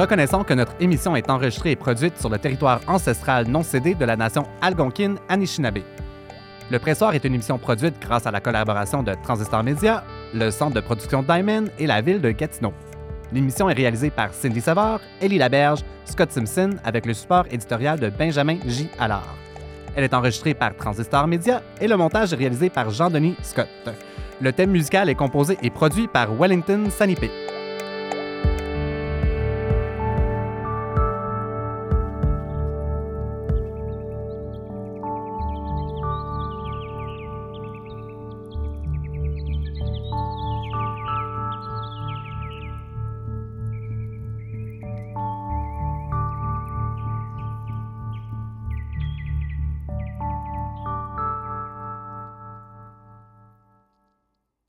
Reconnaissons que notre émission est enregistrée et produite sur le territoire ancestral non cédé de la nation algonquine Anishinaabe. Le Pressoir est une émission produite grâce à la collaboration de Transistor Media, le centre de production Diamond et la ville de Gatineau. L'émission est réalisée par Cindy Savard, Ellie Laberge, Scott Simpson avec le support éditorial de Benjamin J. Allard. Elle est enregistrée par Transistor Media et le montage est réalisé par Jean-Denis Scott. Le thème musical est composé et produit par Wellington Sanipé.